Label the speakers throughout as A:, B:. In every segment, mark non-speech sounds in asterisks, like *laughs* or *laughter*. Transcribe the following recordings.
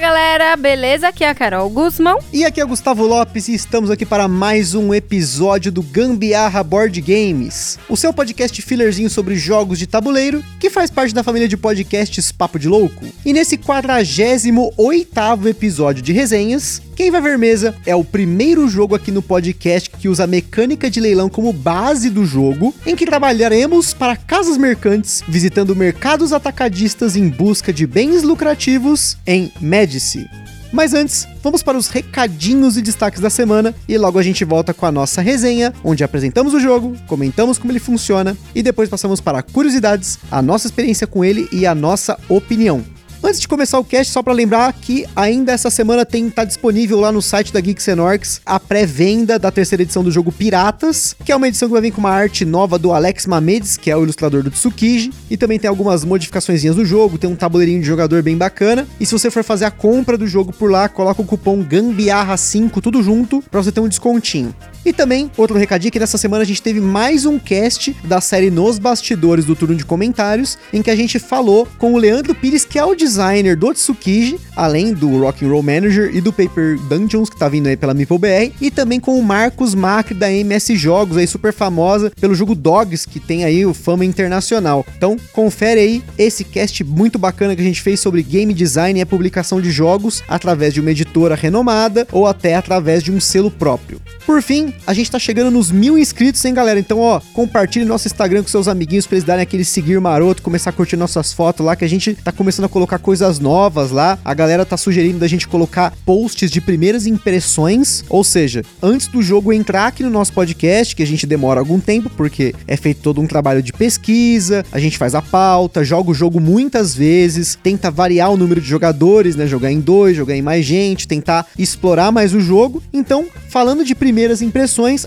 A: Galera, beleza? Aqui é a Carol Guzmão.
B: E aqui é o Gustavo Lopes e estamos aqui para mais um episódio do Gambiarra Board Games, o seu podcast fillerzinho sobre jogos de tabuleiro que faz parte da família de podcasts Papo de Louco. E nesse 48 episódio de resenhas, quem vai ver mesa é o primeiro jogo aqui no podcast que usa a mecânica de leilão como base do jogo, em que trabalharemos para casas mercantes, visitando mercados atacadistas em busca de bens lucrativos em Medici. Mas antes, vamos para os recadinhos e destaques da semana e logo a gente volta com a nossa resenha, onde apresentamos o jogo, comentamos como ele funciona e depois passamos para curiosidades, a nossa experiência com ele e a nossa opinião. Antes de começar o cast, só para lembrar que ainda essa semana tem tá disponível lá no site da Geeks Orcs a pré-venda da terceira edição do jogo Piratas, que é uma edição que vai vir com uma arte nova do Alex Mamedes, que é o ilustrador do Tsukiji, e também tem algumas modificações do jogo, tem um tabuleirinho de jogador bem bacana. E se você for fazer a compra do jogo por lá, coloca o cupom GAMBIARRA5 tudo junto para você ter um descontinho. E também, outro recadinho, que nessa semana a gente teve mais um cast da série Nos Bastidores do Turno de Comentários, em que a gente falou com o Leandro Pires, que é o designer do Tsukiji, além do Rock and Roll Manager e do Paper Dungeons, que tá vindo aí pela MeepleBR, e também com o Marcos Macri da MS Jogos, aí super famosa pelo jogo Dogs, que tem aí o fama internacional. Então, confere aí esse cast muito bacana que a gente fez sobre game design e a publicação de jogos através de uma editora renomada ou até através de um selo próprio. Por fim, a gente tá chegando nos mil inscritos, hein, galera? Então, ó, compartilhe nosso Instagram com seus amiguinhos pra eles darem aquele seguir maroto, começar a curtir nossas fotos lá, que a gente tá começando a colocar coisas novas lá. A galera tá sugerindo da gente colocar posts de primeiras impressões, ou seja, antes do jogo entrar aqui no nosso podcast, que a gente demora algum tempo, porque é feito todo um trabalho de pesquisa, a gente faz a pauta, joga o jogo muitas vezes, tenta variar o número de jogadores, né? Jogar em dois, jogar em mais gente, tentar explorar mais o jogo. Então, falando de primeiras impressões,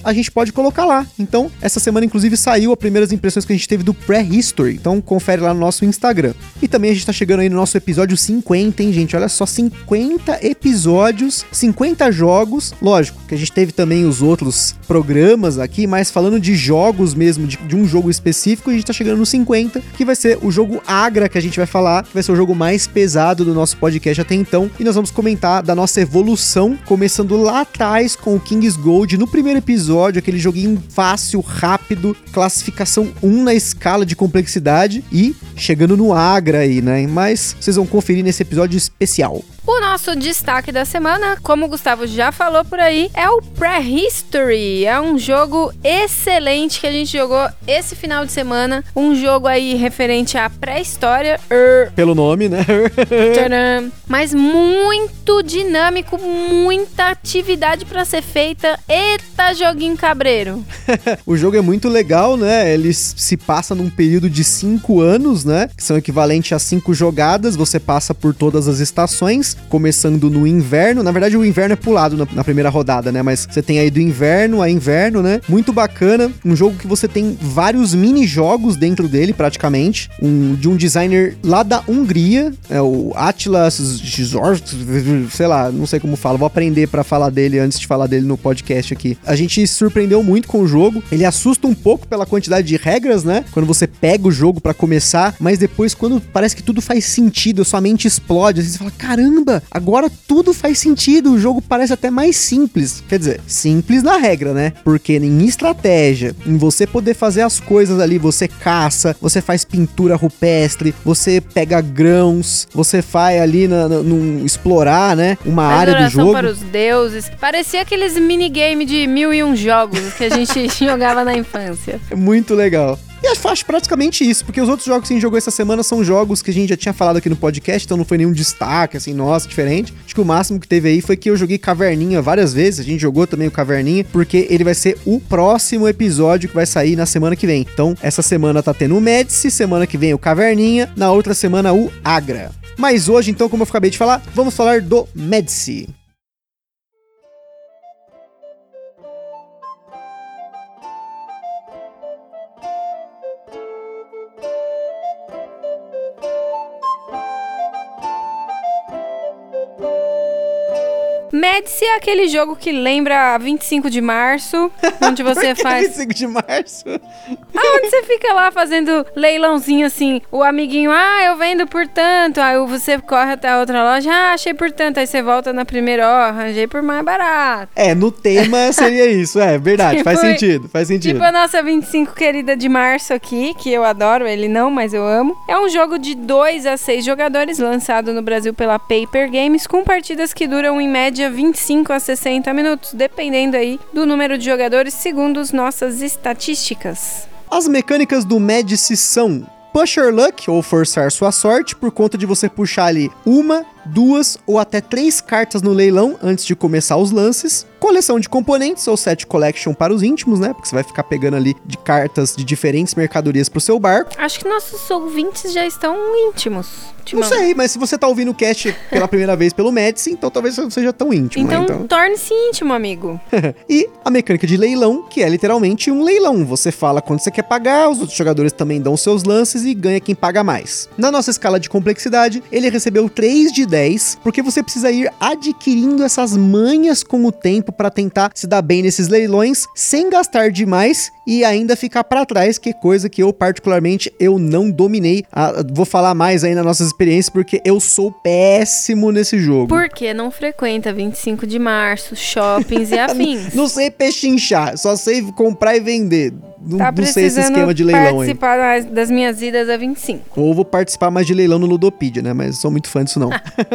B: a gente pode colocar lá. Então, essa semana, inclusive, saiu as primeiras impressões que a gente teve do Pré-History. Então, confere lá no nosso Instagram. E também a gente tá chegando aí no nosso episódio 50, hein, gente? Olha só, 50 episódios, 50 jogos. Lógico que a gente teve também os outros programas aqui, mas falando de jogos mesmo, de, de um jogo específico, a gente tá chegando no 50, que vai ser o jogo Agra que a gente vai falar, que vai ser o jogo mais pesado do nosso podcast até então. E nós vamos comentar da nossa evolução, começando lá atrás com o King's Gold no primeiro episódio, aquele joguinho fácil, rápido, classificação 1 na escala de complexidade e chegando no Agra aí, né? Mas vocês vão conferir nesse episódio especial.
A: O nosso destaque da semana, como o Gustavo já falou por aí, é o Prehistory. É um jogo excelente que a gente jogou esse final de semana. Um jogo aí referente à pré-história.
B: Pelo nome, né? *laughs*
A: tcharam. Mas muito dinâmico, muita atividade pra ser feita. Eita, joguinho cabreiro. *laughs*
B: o jogo é muito legal, né? Ele se passa num período de 5 anos, né? Que são equivalentes a 5 jogadas. Você passa por todas as estações, começando no inverno. Na verdade, o inverno é pulado na, na primeira rodada, né? Mas você tem aí do inverno a inverno, né? Muito bacana. Um jogo que você tem vários mini-jogos dentro dele, praticamente. Um, de um designer lá da Hungria, é o Atlas Gizor, sei lá, não sei como fala. Vou aprender para falar dele antes de falar dele no podcast aqui. A gente se surpreendeu muito com o jogo. Ele assusta um pouco pela quantidade de regras, né? Quando você pega o jogo para começar, mas depois, quando parece que tudo faz sentido, sua mente explode, assim, você fala: caramba, agora tudo faz sentido. O jogo parece até mais simples. Quer dizer, simples na regra, né? Porque em estratégia, em você poder fazer as coisas ali, você caça, você faz pintura rupestre, você pega grãos, você faz ali na, na, num explorar, né? Uma
A: Faz
B: área do jogo.
A: para os deuses. Parecia aqueles minigame de mil e um jogos que a gente *laughs* jogava na infância.
B: É muito legal. E faço praticamente isso, porque os outros jogos que a gente jogou essa semana são jogos que a gente já tinha falado aqui no podcast, então não foi nenhum destaque, assim, nossa, diferente. Acho que o máximo que teve aí foi que eu joguei Caverninha várias vezes, a gente jogou também o Caverninha, porque ele vai ser o próximo episódio que vai sair na semana que vem. Então, essa semana tá tendo o Médici, semana que vem o Caverninha, na outra semana o Agra. Mas hoje, então, como eu acabei de falar, vamos falar do Médici.
A: Médici é aquele jogo que lembra 25 de março, *laughs* onde você faz.
B: 25 de março.
A: Ah, onde você fica lá fazendo leilãozinho assim, o amiguinho, ah, eu vendo por tanto, aí você corre até a outra loja, ah, achei por tanto, aí você volta na primeira, ó, arranjei por mais barato.
B: É, no tema *laughs* seria isso, é verdade,
A: Tipo,
B: faz sentido, faz sentido.
A: Tipo a nossa 25 querida de março aqui, que eu adoro, ele não, mas eu amo. É um jogo de 2 a 6 jogadores, lançado no Brasil pela Paper Games, com partidas que duram em média 25 a 60 minutos, dependendo aí do número de jogadores, segundo as nossas estatísticas.
B: As mecânicas do Medici são Push Your Luck, ou forçar sua sorte, por conta de você puxar ali uma, duas ou até três cartas no leilão antes de começar os lances. Coleção de componentes, ou set collection para os íntimos, né? Porque você vai ficar pegando ali de cartas de diferentes mercadorias pro seu barco.
A: Acho que nossos ouvintes já estão íntimos.
B: Não sei, mas se você tá ouvindo o cast pela primeira vez pelo Medici, então talvez você não seja tão íntimo,
A: Então,
B: né? Então...
A: torne-se íntimo, amigo. *laughs*
B: e a mecânica de leilão, que é literalmente um leilão. Você fala quanto você quer pagar, os outros jogadores também dão seus lances e ganha quem paga mais. Na nossa escala de complexidade, ele recebeu 3 de 10, porque você precisa ir adquirindo essas manhas com o tempo para tentar se dar bem nesses leilões, sem gastar demais e ainda ficar para trás, que é coisa que eu particularmente eu não dominei. Ah, vou falar mais aí nas nossas experiências porque eu sou péssimo nesse jogo.
A: Porque não frequenta 25 de março, shoppings e *laughs* afins.
B: Não sei pechinchar, só sei comprar e vender. Não,
A: Tá
B: não sei esse esquema de leilão aí.
A: participar mais das minhas idas a 25.
B: Ou vou participar mais de leilão no Ludopedia, né? Mas sou muito fã disso não.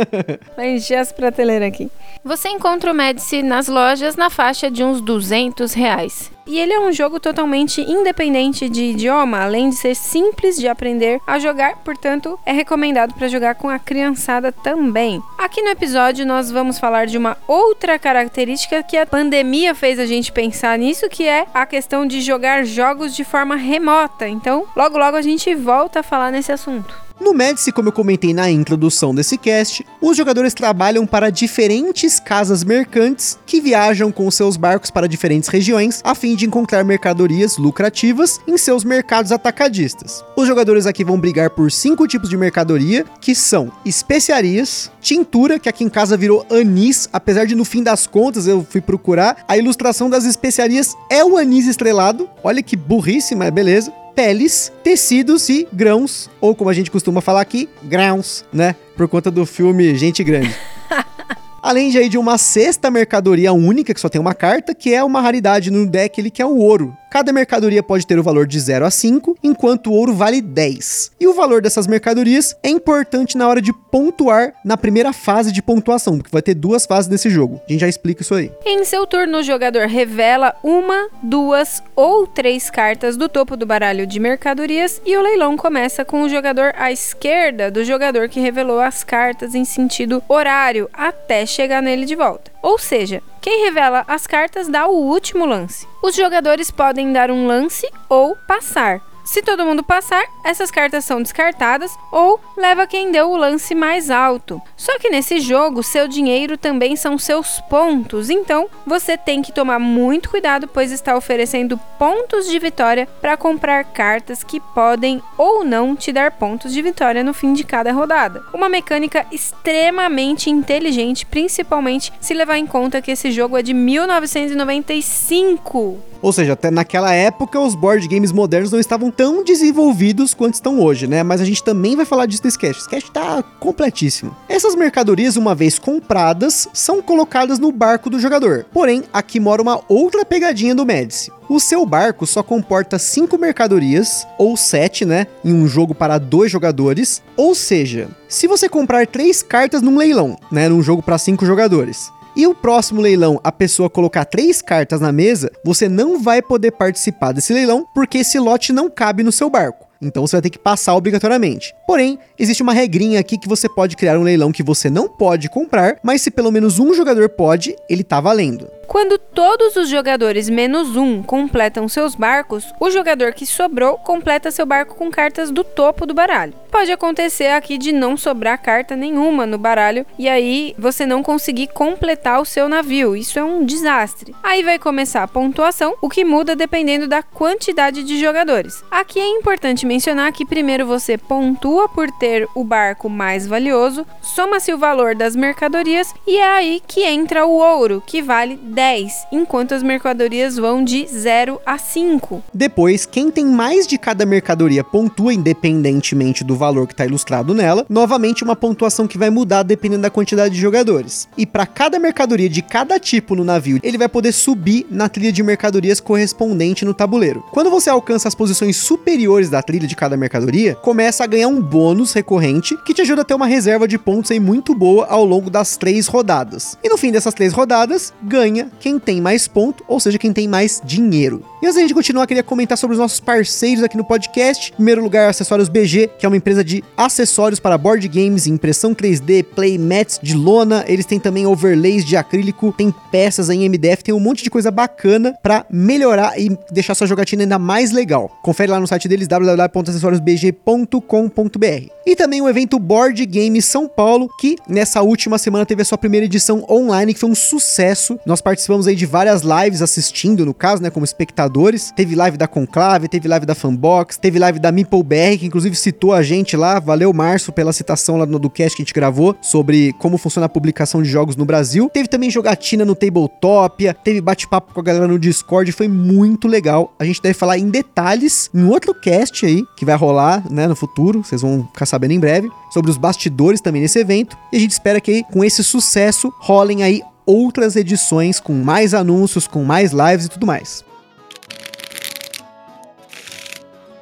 B: *laughs*
A: Vai encher as prateleiras aqui. Você encontra o Medici nas lojas na faixa de uns 200 reais. E ele é um jogo totalmente independente de idioma, além de ser simples de aprender a jogar, portanto, é recomendado para jogar com a criançada também. Aqui no episódio nós vamos falar de uma outra característica que a pandemia fez a gente pensar nisso, que é a questão de jogar jogos de forma remota. Então, logo logo a gente volta a falar nesse assunto.
B: No Medici, como eu comentei na introdução desse cast, os jogadores trabalham para diferentes casas mercantes que viajam com seus barcos para diferentes regiões a fim de encontrar mercadorias lucrativas em seus mercados atacadistas. Os jogadores aqui vão brigar por cinco tipos de mercadoria, que são especiarias, tintura, que aqui em casa virou anis, apesar de no fim das contas eu fui procurar, a ilustração das especiarias é o anis estrelado. Olha que burrice, mas beleza peles, tecidos e grãos, ou como a gente costuma falar aqui, grãos, né? Por conta do filme Gente Grande. *laughs* Além de, aí, de uma sexta mercadoria única, que só tem uma carta, que é uma raridade no deck, ele que é o ouro. Cada mercadoria pode ter o valor de 0 a 5, enquanto o ouro vale 10. E o valor dessas mercadorias é importante na hora de pontuar na primeira fase de pontuação, porque vai ter duas fases nesse jogo. A gente já explica isso aí.
A: Em seu turno, o jogador revela uma, duas ou três cartas do topo do baralho de mercadorias e o leilão começa com o jogador à esquerda do jogador que revelou as cartas em sentido horário até chegar nele de volta. Ou seja, quem revela as cartas dá o último lance. Os jogadores podem dar um lance ou passar. Se todo mundo passar, essas cartas são descartadas ou leva quem deu o lance mais alto. Só que nesse jogo, seu dinheiro também são seus pontos, então você tem que tomar muito cuidado, pois está oferecendo pontos de vitória para comprar cartas que podem ou não te dar pontos de vitória no fim de cada rodada. Uma mecânica extremamente inteligente, principalmente se levar em conta que esse jogo é de 1995.
B: Ou seja, até naquela época os board games modernos não estavam tão desenvolvidos quanto estão hoje, né? Mas a gente também vai falar disso nesse cast. Esse cast tá completíssimo. Essas mercadorias, uma vez compradas, são colocadas no barco do jogador. Porém, aqui mora uma outra pegadinha do Medici. O seu barco só comporta 5 mercadorias, ou 7, né? Em um jogo para dois jogadores. Ou seja, se você comprar 3 cartas num leilão, né? Num jogo para 5 jogadores, e o próximo leilão a pessoa colocar três cartas na mesa, você não vai poder participar desse leilão porque esse lote não cabe no seu barco. Então você vai ter que passar obrigatoriamente. Porém, existe uma regrinha aqui que você pode criar um leilão que você não pode comprar, mas se pelo menos um jogador pode, ele tá valendo.
A: Quando todos os jogadores menos um completam seus barcos, o jogador que sobrou completa seu barco com cartas do topo do baralho. Pode acontecer aqui de não sobrar carta nenhuma no baralho e aí você não conseguir completar o seu navio. Isso é um desastre. Aí vai começar a pontuação, o que muda dependendo da quantidade de jogadores. Aqui é importante mencionar que primeiro você pontua por ter o barco mais valioso, soma-se o valor das mercadorias e é aí que entra o ouro, que vale 10, enquanto as mercadorias vão de 0 a 5.
B: Depois, quem tem mais de cada mercadoria pontua independentemente do valor que está ilustrado nela, novamente uma pontuação que vai mudar dependendo da quantidade de jogadores. E para cada mercadoria de cada tipo no navio, ele vai poder subir na trilha de mercadorias correspondente no tabuleiro. Quando você alcança as posições superiores da trilha de cada mercadoria, começa a ganhar um bônus recorrente que te ajuda a ter uma reserva de pontos aí muito boa ao longo das três rodadas. E no fim dessas três rodadas, ganha quem tem mais ponto, ou seja, quem tem mais dinheiro. E antes da gente continuar, queria comentar sobre os nossos parceiros aqui no podcast. Em primeiro lugar, Acessórios BG, que é uma empresa de acessórios para board games, impressão 3D, playmats de lona. Eles têm também overlays de acrílico, tem peças em MDF, tem um monte de coisa bacana para melhorar e deixar sua jogatina ainda mais legal. Confere lá no site deles www.acessoriosbg.com.br. E também o evento Board Game São Paulo, que nessa última semana teve a sua primeira edição online, que foi um sucesso. Nós participamos aí de várias lives assistindo, no caso, né, como espectador jogadores. Teve live da Conclave, teve live da Fanbox, teve live da MeepleBR, que inclusive citou a gente lá. Valeu, Márcio, pela citação lá no do cast que a gente gravou sobre como funciona a publicação de jogos no Brasil. Teve também jogatina no Tabletopia, teve bate-papo com a galera no Discord, foi muito legal. A gente deve falar em detalhes em outro cast aí, que vai rolar, né, no futuro, vocês vão ficar sabendo em breve, sobre os bastidores também nesse evento. E a gente espera que com esse sucesso rolem aí outras edições com mais anúncios, com mais lives e tudo mais.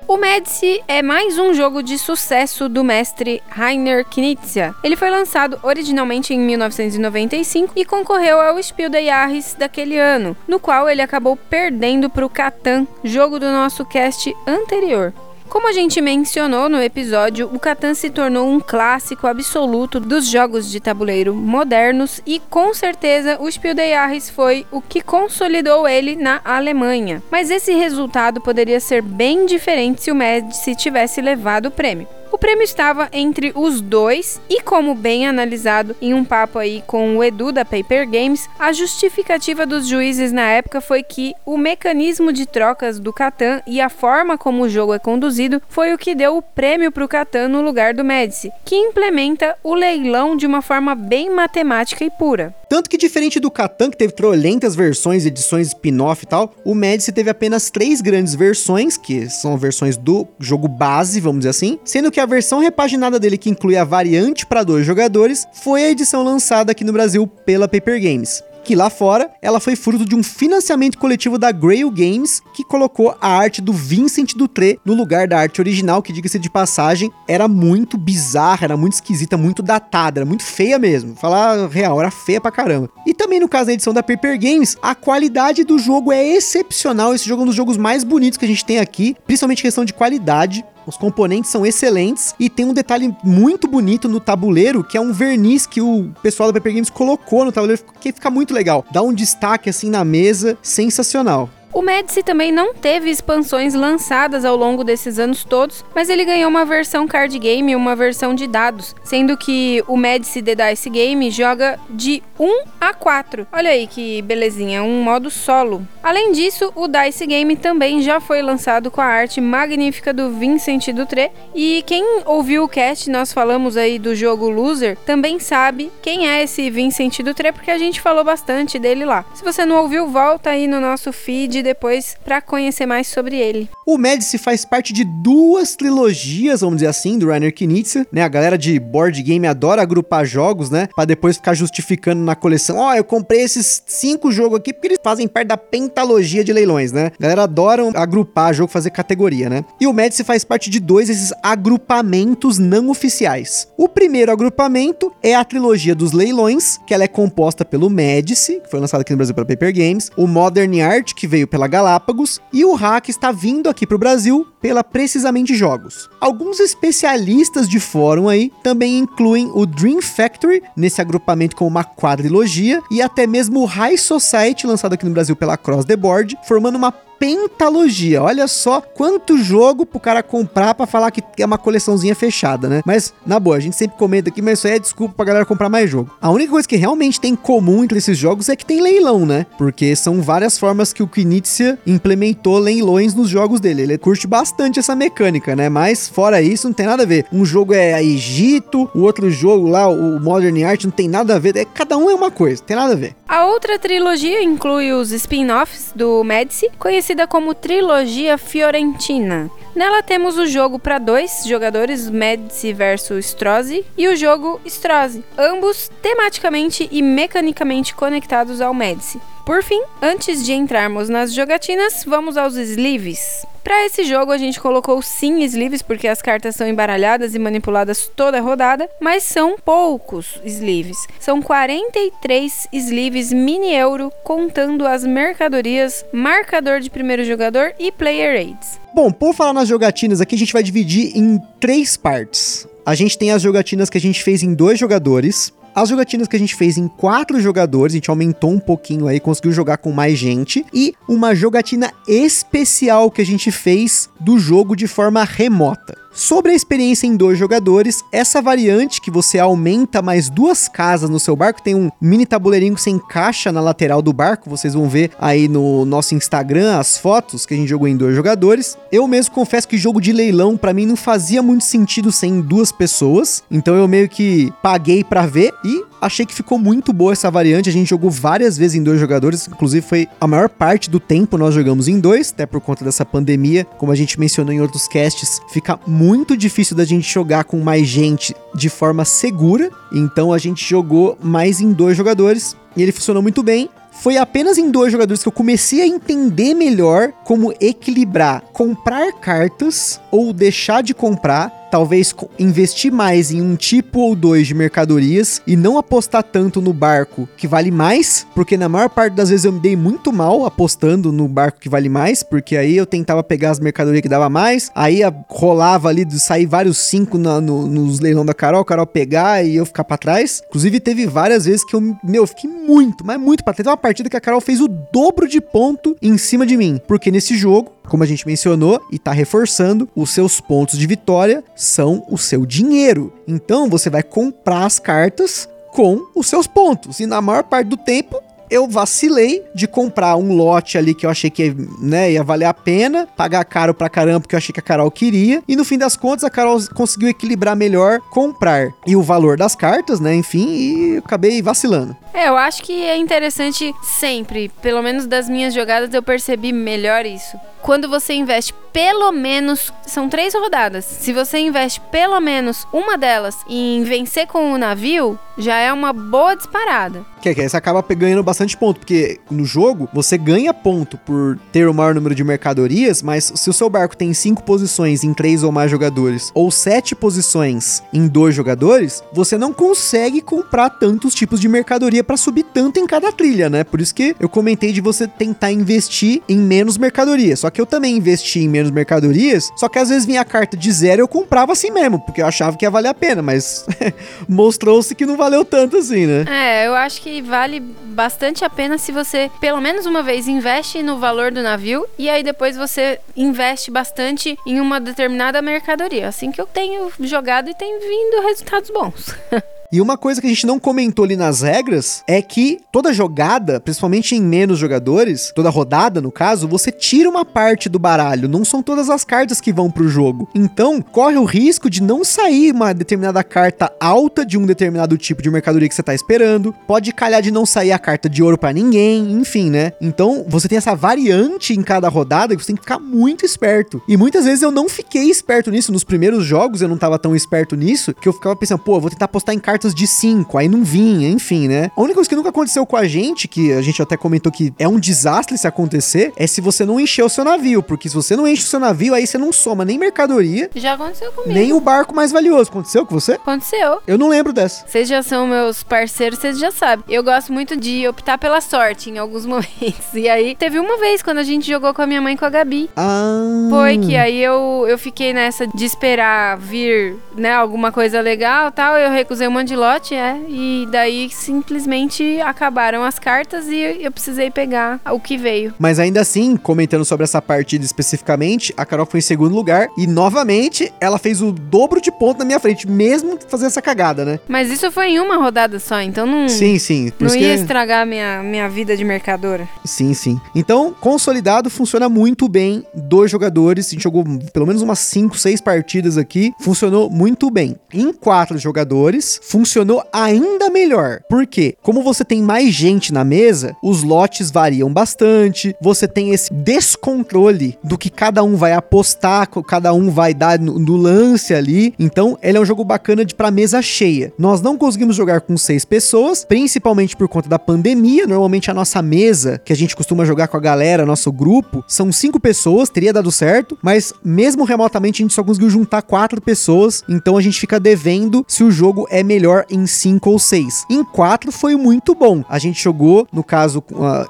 A: O Medici é mais um jogo de sucesso do mestre Rainer Knizia. Ele foi lançado originalmente em 1995 e concorreu ao Spiel des Jahres daquele ano, no qual ele acabou perdendo para o Catan, jogo do nosso cast anterior. Como a gente mencionou no episódio, o Catan se tornou um clássico absoluto dos jogos de tabuleiro modernos e com certeza o Spiel des Jahres foi o que consolidou ele na Alemanha. Mas esse resultado poderia ser bem diferente se o Médici tivesse levado o prêmio. O prêmio estava entre os dois e, como bem analisado em um papo aí com o Edu da Paper Games, a justificativa dos juízes na época foi que o mecanismo de trocas do Catan e a forma como o jogo é conduzido foi o que deu o prêmio para o Catan no lugar do Médici, que implementa o leilão de uma forma bem matemática e pura.
B: Tanto que, diferente do Catan, que teve trolentas versões, edições spin-off e tal, o Médici teve apenas três grandes versões, que são versões do jogo base, vamos dizer assim, sendo que a versão repaginada dele, que inclui a variante para dois jogadores, foi a edição lançada aqui no Brasil pela Paper Games que lá fora ela foi fruto de um financiamento coletivo da Grail Games, que colocou a arte do Vincent Dutré no lugar da arte original, que diga-se de passagem, era muito bizarra, era muito esquisita, muito datada, era muito feia mesmo. Falar real, era feia pra caramba. E também no caso da edição da Paper Games, a qualidade do jogo é excepcional. Esse jogo é um dos jogos mais bonitos que a gente tem aqui, principalmente questão de qualidade. Os componentes são excelentes e tem um detalhe muito bonito no tabuleiro, que é um verniz que o pessoal da Paper Games colocou no tabuleiro, que fica muito legal. Dá um destaque assim na mesa, sensacional.
A: O Medici também não teve expansões lançadas ao longo desses anos todos, mas ele ganhou uma versão card game e uma versão de dados, sendo que o Medici The Dice Game joga de 1 a 4. Olha aí que belezinha, um modo solo. Além disso, o Dice Game também já foi lançado com a arte magnífica do Vincent Dutré, e quem ouviu o cast, nós falamos aí do jogo Loser, também sabe quem é esse Vincent Dutré, porque a gente falou bastante dele lá. Se você não ouviu, volta aí no nosso feed depois para conhecer mais sobre ele.
B: O Médici faz parte de duas trilogias, vamos dizer assim, do Rainer Knizia, né? A galera de board game adora agrupar jogos, né? Para depois ficar justificando na coleção. Ó, oh, eu comprei esses cinco jogos aqui porque eles fazem parte da pentalogia de leilões, né? A galera adora agrupar jogo, fazer categoria, né? E o Médici faz parte de dois desses agrupamentos não oficiais. O primeiro agrupamento é a trilogia dos leilões, que ela é composta pelo Médici, que foi lançado aqui no Brasil pela Paper Games, o Modern Art, que veio pela Galápagos, e o Hack está vindo aqui para o Brasil pela Precisamente Jogos. Alguns especialistas de fórum aí também incluem o Dream Factory nesse agrupamento como uma quadrilogia e até mesmo o High Society lançado aqui no Brasil pela Cross the Board, formando uma pentalogia. Olha só quanto jogo pro cara comprar pra falar que é uma coleçãozinha fechada, né? Mas, na boa, a gente sempre comenta aqui, mas isso aí é desculpa pra galera comprar mais jogo. A única coisa que realmente tem em comum entre esses jogos é que tem leilão, né? Porque são várias formas que o Knizia implementou leilões nos jogos dele. Ele curte bastante essa mecânica, né? Mas, fora isso, não tem nada a ver. Um jogo é Egito, o outro jogo lá, o Modern Art, não tem nada a ver. É, cada um é uma coisa, tem nada a ver.
A: A outra trilogia inclui os spin-offs do Medici, conhecida como Trilogia Fiorentina. Nela temos o jogo para dois jogadores, Medici versus Strozzi, e o jogo Strozzi, ambos tematicamente e mecanicamente conectados ao Medici. Por fim, antes de entrarmos nas jogatinas, vamos aos sleeves. Para esse jogo a gente colocou sim sleeves porque as cartas são embaralhadas e manipuladas toda a rodada, mas são poucos sleeves. São 43 sleeves mini euro contando as mercadorias, marcador de primeiro jogador e player aids.
B: Bom, por falar nas jogatinas aqui, a gente vai dividir em três partes. A gente tem as jogatinas que a gente fez em dois jogadores, as jogatinas que a gente fez em quatro jogadores, a gente aumentou um pouquinho aí, conseguiu jogar com mais gente. E uma jogatina especial que a gente fez do jogo de forma remota. Sobre a experiência em dois jogadores, essa variante que você aumenta mais duas casas no seu barco, tem um mini tabuleirinho que você encaixa na lateral do barco, vocês vão ver aí no nosso Instagram as fotos que a gente jogou em dois jogadores. Eu mesmo confesso que jogo de leilão para mim não fazia muito sentido sem duas pessoas, então eu meio que paguei para ver e achei que ficou muito boa essa variante. A gente jogou várias vezes em dois jogadores, inclusive foi a maior parte do tempo nós jogamos em dois, até por conta dessa pandemia. Como a gente mencionou em outros casts, fica muito difícil da gente jogar com mais gente de forma segura. Então a gente jogou mais em dois jogadores e ele funcionou muito bem. Foi apenas em dois jogadores que eu comecei a entender melhor como equilibrar comprar cartas ou deixar de comprar talvez investir mais em um tipo ou dois de mercadorias e não apostar tanto no barco que vale mais, porque na maior parte das vezes eu me dei muito mal apostando no barco que vale mais, porque aí eu tentava pegar as mercadorias que dava mais, aí rolava ali de sair vários cinco na, no, nos leilão da Carol, a Carol pegar e eu ficar para trás. Inclusive teve várias vezes que eu, meu, fiquei muito, mas muito para trás. Teve uma partida que a Carol fez o dobro de ponto em cima de mim, porque nesse jogo como a gente mencionou e está reforçando, os seus pontos de vitória são o seu dinheiro. Então você vai comprar as cartas com os seus pontos. E na maior parte do tempo eu vacilei de comprar um lote ali que eu achei que né, ia valer a pena, pagar caro pra caramba porque eu achei que a Carol queria, e no fim das contas a Carol conseguiu equilibrar melhor comprar e o valor das cartas, né, enfim, e acabei vacilando.
A: É, eu acho que é interessante sempre, pelo menos das minhas jogadas eu percebi melhor isso. Quando você investe pelo menos, são três rodadas. Se você investe pelo menos uma delas em vencer com o navio, já é uma boa disparada.
B: Que é que você acaba ganhando bastante ponto, porque no jogo você ganha ponto por ter o maior número de mercadorias, mas se o seu barco tem cinco posições em três ou mais jogadores, ou sete posições em dois jogadores, você não consegue comprar tantos tipos de mercadoria para subir tanto em cada trilha, né? Por isso que eu comentei de você tentar investir em menos mercadoria. Só que eu também investi em menos mercadorias, só que às vezes vinha a carta de zero eu comprava assim mesmo, porque eu achava que ia valer a pena, mas *laughs* mostrou-se que não valeu tanto assim, né?
A: É, eu acho que vale bastante a pena se você, pelo menos uma vez, investe no valor do navio e aí depois você investe bastante em uma determinada mercadoria. Assim que eu tenho jogado e tem vindo resultados bons. *laughs*
B: E uma coisa que a gente não comentou ali nas regras é que toda jogada, principalmente em menos jogadores, toda rodada no caso, você tira uma parte do baralho, não são todas as cartas que vão pro jogo. Então, corre o risco de não sair uma determinada carta alta de um determinado tipo de mercadoria que você tá esperando, pode calhar de não sair a carta de ouro para ninguém, enfim, né? Então, você tem essa variante em cada rodada que você tem que ficar muito esperto. E muitas vezes eu não fiquei esperto nisso nos primeiros jogos, eu não tava tão esperto nisso, que eu ficava pensando, pô, vou tentar apostar em cartas cartas de 5, aí não vinha, enfim, né? A única coisa que nunca aconteceu com a gente, que a gente até comentou que é um desastre se acontecer, é se você não encher o seu navio, porque se você não enche o seu navio, aí você não soma nem mercadoria.
A: Já aconteceu comigo.
B: Nem o barco mais valioso. Aconteceu com você?
A: Aconteceu.
B: Eu não lembro dessa.
A: Vocês já são meus parceiros, vocês já sabem. Eu gosto muito de optar pela sorte em alguns *laughs* momentos. E aí, teve uma vez quando a gente jogou com a minha mãe e com a Gabi.
B: Ah.
A: Foi que aí eu, eu fiquei nessa de esperar vir, né, alguma coisa legal tal. Eu recusei um monte de lote, é. E daí simplesmente acabaram as cartas e eu precisei pegar o que veio.
B: Mas ainda assim, comentando sobre essa partida especificamente, a Carol foi em segundo lugar e novamente ela fez o dobro de ponto na minha frente, mesmo fazendo essa cagada, né?
A: Mas isso foi em uma rodada só, então não.
B: Sim, sim. Por
A: Não ia
B: que-
A: estragar minha, minha vida de mercadora.
B: Sim, sim. Então, consolidado funciona muito bem. Dois jogadores, a gente jogou pelo menos umas 5, 6 partidas aqui. Funcionou muito bem. Em quatro jogadores, funcionou ainda melhor. Por quê? Como você tem mais gente na mesa, os lotes variam bastante. Você tem esse descontrole do que cada um vai apostar, cada um vai dar no, no lance ali. Então, ele é um jogo bacana de pra mesa cheia. Nós não conseguimos jogar com seis pessoas, principalmente por conta da pandemia. Normalmente a nossa mesa, que a gente costuma jogar com a galera, nosso grupo, são cinco pessoas, teria dado certo, mas mesmo remotamente a gente só conseguiu juntar quatro pessoas, então a gente fica devendo se o jogo é melhor em cinco ou seis. Em quatro foi muito bom. A gente jogou, no caso,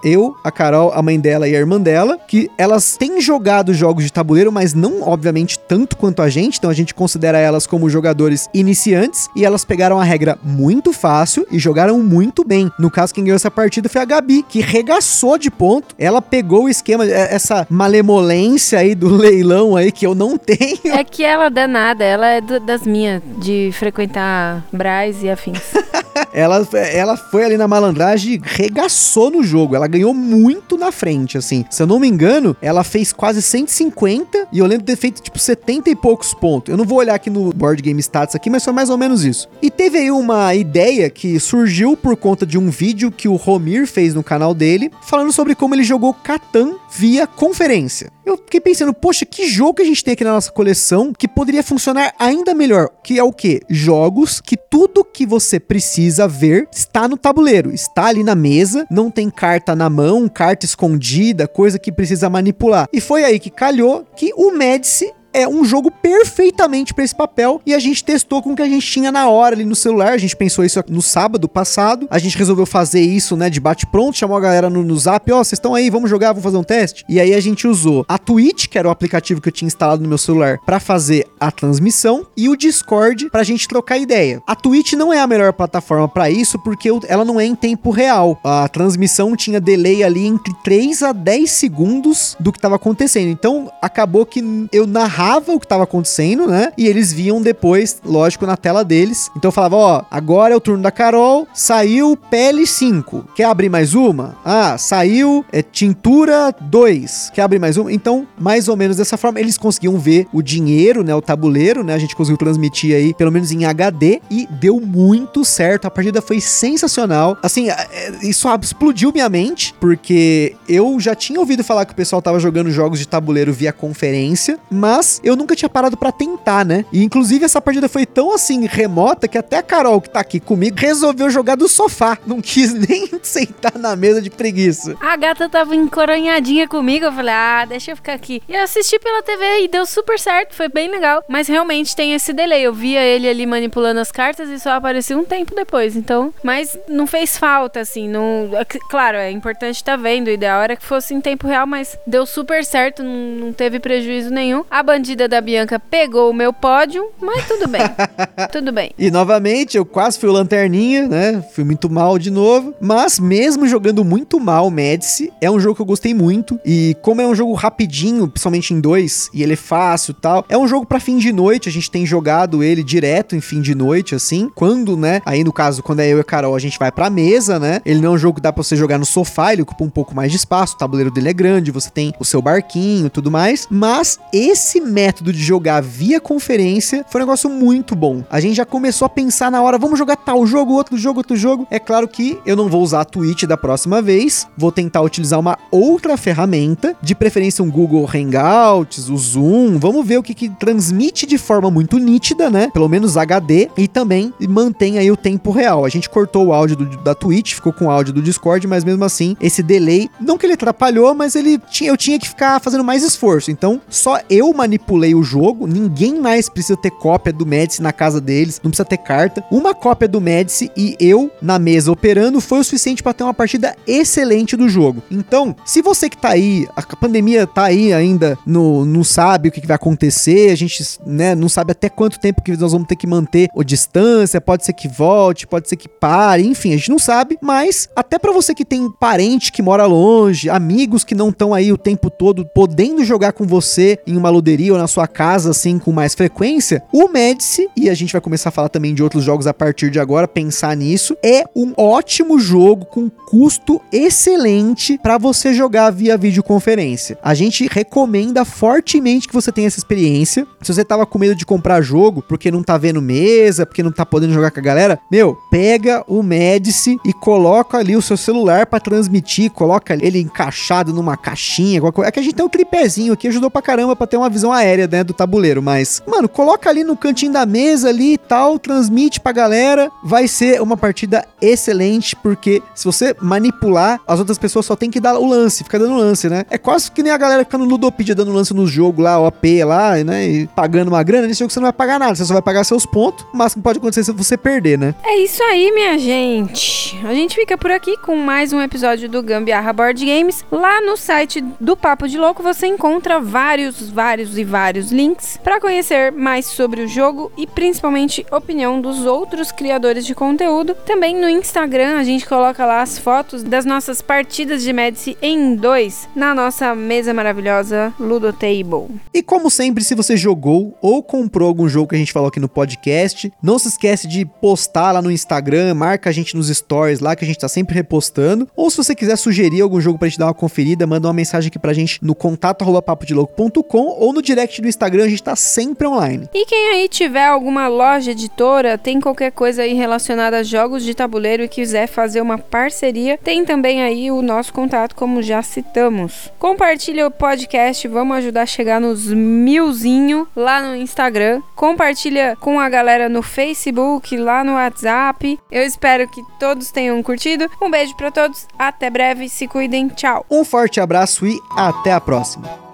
B: eu, a Carol, a mãe dela e a irmã dela, que elas têm jogado jogos de tabuleiro, mas não, obviamente, tanto quanto a gente, então a gente considera elas como jogadores iniciantes, e elas pegaram a regra muito fácil e jogaram muito bem. No caso, quem ganhou essa partida foi a Gabi, que regaçou de ponto. Ela pegou o esquema, é, essa malemolência aí do *laughs* leilão aí que eu não *laughs* tenho.
A: É que ela danada, ela é do- das minhas, de frequentar Braz e afins. *laughs*
B: Ela, ela foi ali na malandragem e regaçou no jogo. Ela ganhou muito na frente, assim. Se eu não me engano, ela fez quase 150 e eu lembro de ter feito tipo 70 e poucos pontos. Eu não vou olhar aqui no Board Game Stats aqui, mas foi mais ou menos isso. E teve aí uma ideia que surgiu por conta de um vídeo que o Romir fez no canal dele, falando sobre como ele jogou Catan via conferência. Eu fiquei pensando, poxa, que jogo que a gente tem aqui na nossa coleção que poderia funcionar ainda melhor? Que é o quê? Jogos que tudo que você precisa ver está no tabuleiro, está ali na mesa, não tem carta na mão, carta escondida, coisa que precisa manipular. E foi aí que calhou que o Médici é um jogo perfeitamente para esse papel e a gente testou com o que a gente tinha na hora ali no celular. A gente pensou isso no sábado passado. A gente resolveu fazer isso, né, de bate-pronto, chamou a galera no, no Zap, ó, vocês estão aí, vamos jogar, vamos fazer um teste. E aí a gente usou a Twitch, que era o aplicativo que eu tinha instalado no meu celular, para fazer a transmissão e o Discord pra gente trocar ideia. A Twitch não é a melhor plataforma para isso porque ela não é em tempo real. A transmissão tinha delay ali entre 3 a 10 segundos do que tava acontecendo. Então acabou que eu narrava o que tava acontecendo, né? E eles viam depois, lógico, na tela deles. Então falava, ó, agora é o turno da Carol, saiu pele 5. Quer abrir mais uma? Ah, saiu é, tintura 2. Quer abrir mais uma? Então, mais ou menos dessa forma, eles conseguiam ver o dinheiro, né? O tabuleiro, né? A gente conseguiu transmitir aí, pelo menos em HD, e deu muito certo. A partida foi sensacional. Assim, é, é, isso explodiu minha mente, porque eu já tinha ouvido falar que o pessoal tava jogando jogos de tabuleiro via conferência, mas eu nunca tinha parado pra tentar, né? E inclusive essa partida foi tão assim remota que até a Carol que tá aqui comigo resolveu jogar do sofá, não quis *laughs* nem sentar na mesa de preguiça.
A: A gata tava encoronhadinha comigo, eu falei, ah, deixa eu ficar aqui. E eu assisti pela TV e deu super certo, foi bem legal. Mas realmente tem esse delay. Eu via ele ali manipulando as cartas e só apareceu um tempo depois. Então, mas não fez falta, assim. Não, é claro, é importante estar vendo. O ideal era que fosse em tempo real, mas deu super certo, não, não teve prejuízo nenhum. A bandida da Bianca pegou o meu pódio, mas tudo bem. *laughs* tudo bem.
B: E novamente, eu quase fui o lanterninha, né? Fui muito mal de novo. Mas mesmo jogando muito mal, Médici é um jogo que eu gostei muito. E como é um jogo rapidinho, principalmente em dois, e ele é fácil e tal, é um jogo pra fim de noite. A gente tem jogado ele direto em fim de noite, assim. Quando, né? Aí no caso, quando é eu e a Carol, a gente vai pra mesa, né? Ele não é um jogo que dá pra você jogar no sofá, ele ocupa um pouco mais de espaço. O tabuleiro dele é grande, você tem o seu barquinho e tudo mais. Mas esse método de jogar via conferência foi um negócio muito bom. A gente já começou a pensar na hora, vamos jogar tal jogo, outro jogo, outro jogo. É claro que eu não vou usar a Twitch da próxima vez, vou tentar utilizar uma outra ferramenta, de preferência um Google Hangouts, o Zoom. Vamos ver o que, que transmite de forma muito nítida, né? Pelo menos HD e também mantém aí o tempo real. A gente cortou o áudio do- da Twitch, ficou com o áudio do Discord, mas mesmo assim, esse delay, não que ele atrapalhou, mas ele tinha, eu tinha que ficar fazendo mais esforço. Então, só eu manipulei o jogo, ninguém mais precisa ter cópia do Médici na casa deles, não precisa ter carta. Uma cópia do Médici e eu na mesa operando foi o suficiente para ter uma partida excelente do jogo. Então, se você que tá aí, a pandemia tá aí ainda, no, não sabe o que, que vai acontecer, a gente né, não sabe até quanto tempo que nós vamos ter que manter a distância, pode ser que volte, pode ser que pare, enfim, a gente não sabe, mas até para você que tem parente que mora longe, amigos que não estão aí o tempo todo podendo jogar com você em uma luderia ou na sua casa assim com mais frequência, o Medici, e a gente vai começar a falar também de outros jogos a partir de agora, pensar nisso, é um ótimo jogo com custo excelente para você jogar via videoconferência. A gente recomenda fortemente que você tenha essa experiência. Se você tava com medo de comprar jogo porque não tá vendo mesa, porque não tá podendo jogar com a galera, meu, pega o Medici e coloca ali o seu celular para transmitir, coloca ele encaixado numa caixinha, coisa. É que a gente tem um tripézinho aqui, ajudou pra caramba pra ter uma visão aérea, né, do tabuleiro, mas, mano, coloca ali no cantinho da mesa ali e tal, transmite pra galera, vai ser uma partida excelente, porque se você manipular, as outras pessoas só tem que dar o lance, fica dando lance, né? É quase que nem a galera ficando no Ludopedia dando lance no jogo lá, OP lá, né, e pagando uma grana, nesse jogo você não vai pagar nada, você só vai pagar seus pontos, o máximo que pode acontecer é você perder, né?
A: É isso aí, minha gente. A gente fica por aqui com mais um episódio do Gambiarra Board Games. Lá no site do Papo de Louco você encontra vários, vários e vários links para conhecer mais sobre o jogo e principalmente opinião dos outros criadores de conteúdo. Também no Instagram a gente coloca lá as fotos das nossas partidas de Medici em dois na nossa mesa maravilhosa Ludotable.
B: E como sempre, se você jogou ou comprou algum jogo que a gente falou aqui no podcast, não se esquece de postar lá no Instagram, marca a gente nos stories lá que a gente tá sempre repostando. Ou se você quiser sugerir algum jogo pra gente dar uma conferida, manda uma mensagem aqui pra gente no contato arroba papodelouco.com ou no direct do Instagram, a gente tá sempre online.
A: E quem aí tiver alguma loja editora, tem qualquer coisa aí relacionada a jogos de tabuleiro e quiser fazer uma parceria, tem também aí o nosso contato, como já citamos. Compartilha o podcast, vamos ajudar a chegar nos milzinho lá no Instagram. Compartilha com a galera no Facebook, lá no WhatsApp. Eu espero que todos tenham curtido. Um beijo para todos, até breve, se cuidem, tchau.
B: Um forte abraço e até a próxima.